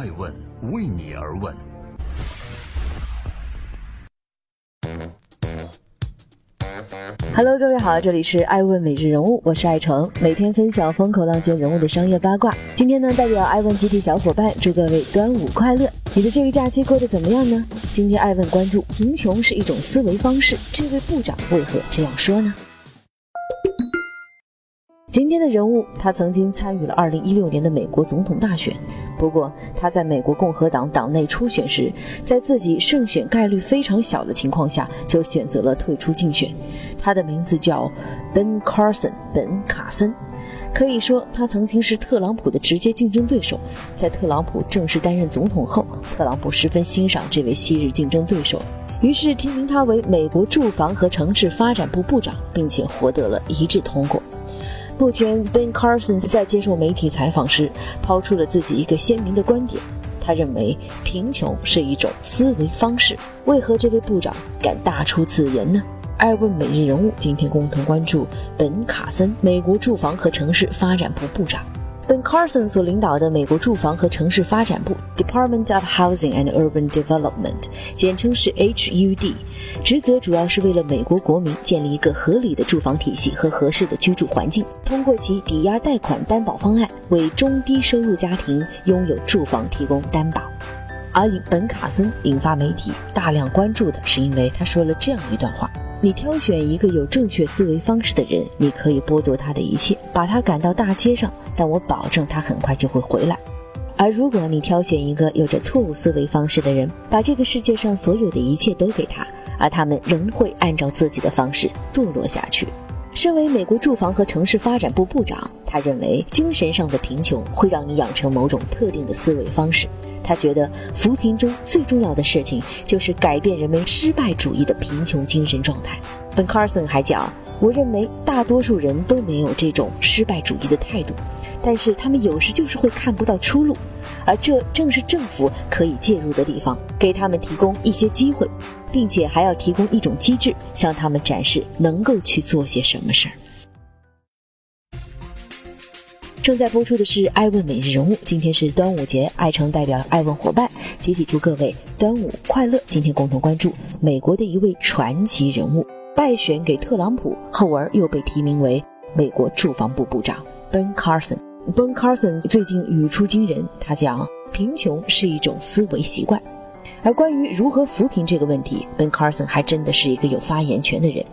爱问为你而问。Hello，各位好，这里是爱问每日人物，我是爱成，每天分享风口浪尖人物的商业八卦。今天呢，代表爱问集体小伙伴，祝各位端午快乐！你的这个假期过得怎么样呢？今天爱问关注，贫穷是一种思维方式，这位部长为何这样说呢？今天的人物，他曾经参与了2016年的美国总统大选。不过，他在美国共和党党内初选时，在自己胜选概率非常小的情况下，就选择了退出竞选。他的名字叫 Ben Carson，本·卡森。可以说，他曾经是特朗普的直接竞争对手。在特朗普正式担任总统后，特朗普十分欣赏这位昔日竞争对手，于是提名他为美国住房和城市发展部部长，并且获得了一致通过。目前，Ben Carson 在接受媒体采访时，抛出了自己一个鲜明的观点。他认为贫穷是一种思维方式。为何这位部长敢大出此言呢？爱问每日人物今天共同关注本·卡森，美国住房和城市发展部部长。Ben Carson 所领导的美国住房和城市发展部 （Department of Housing and Urban Development），简称是 HUD，职责主要是为了美国国民建立一个合理的住房体系和合适的居住环境，通过其抵押贷款担保方案，为中低收入家庭拥有住房提供担保。而本·卡森引发媒体大量关注的是，因为他说了这样一段话。你挑选一个有正确思维方式的人，你可以剥夺他的一切，把他赶到大街上，但我保证他很快就会回来。而如果你挑选一个有着错误思维方式的人，把这个世界上所有的一切都给他，而他们仍会按照自己的方式堕落下去。身为美国住房和城市发展部部长，他认为精神上的贫穷会让你养成某种特定的思维方式。他觉得扶贫中最重要的事情就是改变人们失败主义的贫穷精神状态。本·卡森还讲：“我认为大多数人都没有这种失败主义的态度，但是他们有时就是会看不到出路，而这正是政府可以介入的地方，给他们提供一些机会。”并且还要提供一种机制，向他们展示能够去做些什么事儿。正在播出的是《爱问每日人物》，今天是端午节，爱成代表爱问伙伴集体祝各位端午快乐。今天共同关注美国的一位传奇人物，败选给特朗普，后而又被提名为美国住房部部长 Ben Carson。Ben Carson 最近语出惊人，他讲贫穷是一种思维习惯。而关于如何扶贫这个问题，Ben Carson 还真的是一个有发言权的人。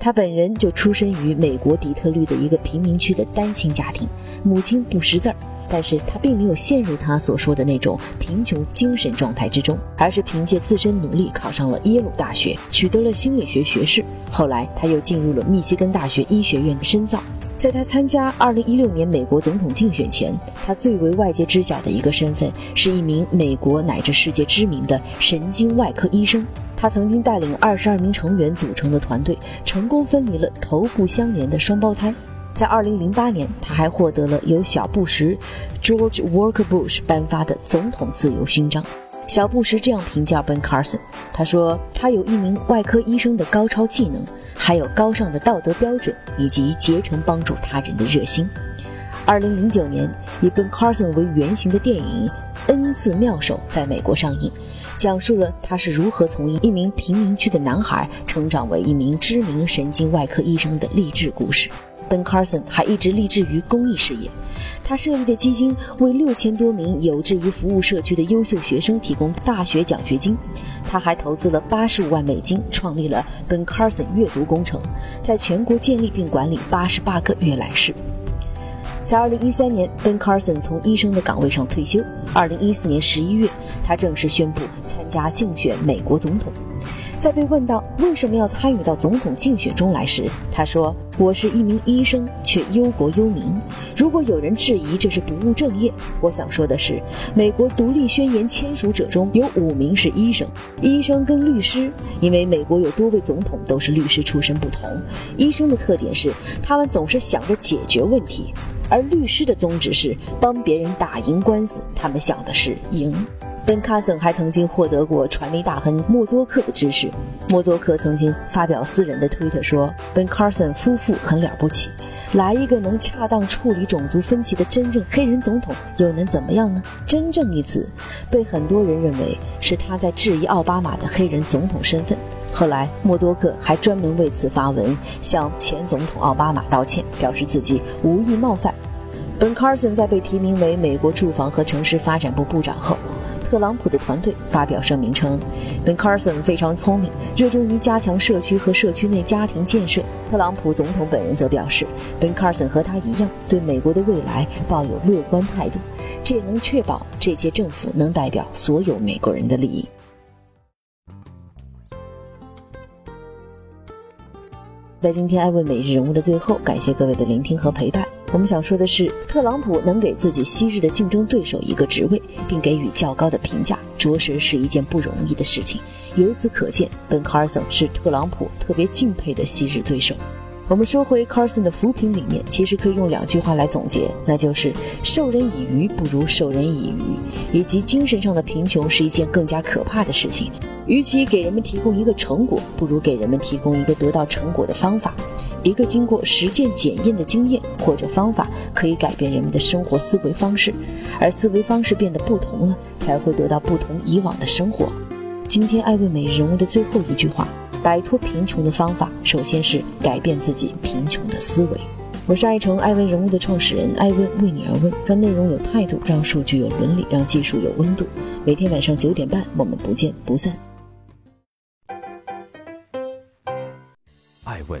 他本人就出身于美国底特律的一个贫民区的单亲家庭，母亲不识字儿，但是他并没有陷入他所说的那种贫穷精神状态之中，而是凭借自身努力考上了耶鲁大学，取得了心理学学士。后来他又进入了密西根大学医学院深造。在他参加2016年美国总统竞选前，他最为外界知晓的一个身份是一名美国乃至世界知名的神经外科医生。他曾经带领22名成员组成的团队，成功分离了头部相连的双胞胎。在2008年，他还获得了由小布什 （George Walker Bush） 颁发的总统自由勋章。小布什这样评价 Ben Carson，他说：“他有一名外科医生的高超技能，还有高尚的道德标准，以及竭诚帮助他人的热心。”二零零九年，以 Ben Carson 为原型的电影《N 字妙手》在美国上映，讲述了他是如何从一名贫民区的男孩成长为一名知名神经外科医生的励志故事。Ben Carson 还一直立志于公益事业，他设立的基金为六千多名有志于服务社区的优秀学生提供大学奖学金。他还投资了八十五万美金，创立了 Ben Carson 阅读工程，在全国建立并管理八十八个阅览室。在二零一三年，Ben Carson 从医生的岗位上退休。二零一四年十一月，他正式宣布参加竞选美国总统。在被问到为什么要参与到总统竞选中来时，他说：“我是一名医生，却忧国忧民。如果有人质疑这是不务正业，我想说的是，美国独立宣言签署者中有五名是医生。医生跟律师，因为美国有多位总统都是律师出身不同。医生的特点是他们总是想着解决问题，而律师的宗旨是帮别人打赢官司，他们想的是赢。”本·卡森还曾经获得过传媒大亨默多克的支持。默多克曾经发表私人的推特说：“本·卡森夫妇很了不起，来一个能恰当处理种族分歧的真正黑人总统，又能怎么样呢？”“真正”一词被很多人认为是他在质疑奥巴马的黑人总统身份。后来，默多克还专门为此发文向前总统奥巴马道歉，表示自己无意冒犯。本·卡森在被提名为美国住房和城市发展部部长后。特朗普的团队发表声明称，Ben Carson 非常聪明，热衷于加强社区和社区内家庭建设。特朗普总统本人则表示，Ben Carson 和他一样，对美国的未来抱有乐观态度，这也能确保这届政府能代表所有美国人的利益。在今天艾问每日人物的最后，感谢各位的聆听和陪伴。我们想说的是，特朗普能给自己昔日的竞争对手一个职位，并给予较高的评价，着实是一件不容易的事情。由此可见，本·卡尔森是特朗普特别敬佩的昔日对手。我们说回 Carson 的扶贫理念，其实可以用两句话来总结，那就是“授人以鱼不如授人以渔”，以及精神上的贫穷是一件更加可怕的事情。与其给人们提供一个成果，不如给人们提供一个得到成果的方法。一个经过实践检验的经验或者方法，可以改变人们的生活思维方式，而思维方式变得不同了，才会得到不同以往的生活。今天艾问每日人物的最后一句话：摆脱贫穷的方法，首先是改变自己贫穷的思维。我是爱成艾问人物的创始人艾问，为你而问，让内容有态度，让数据有伦理，让技术有温度。每天晚上九点半，我们不见不散。爱问。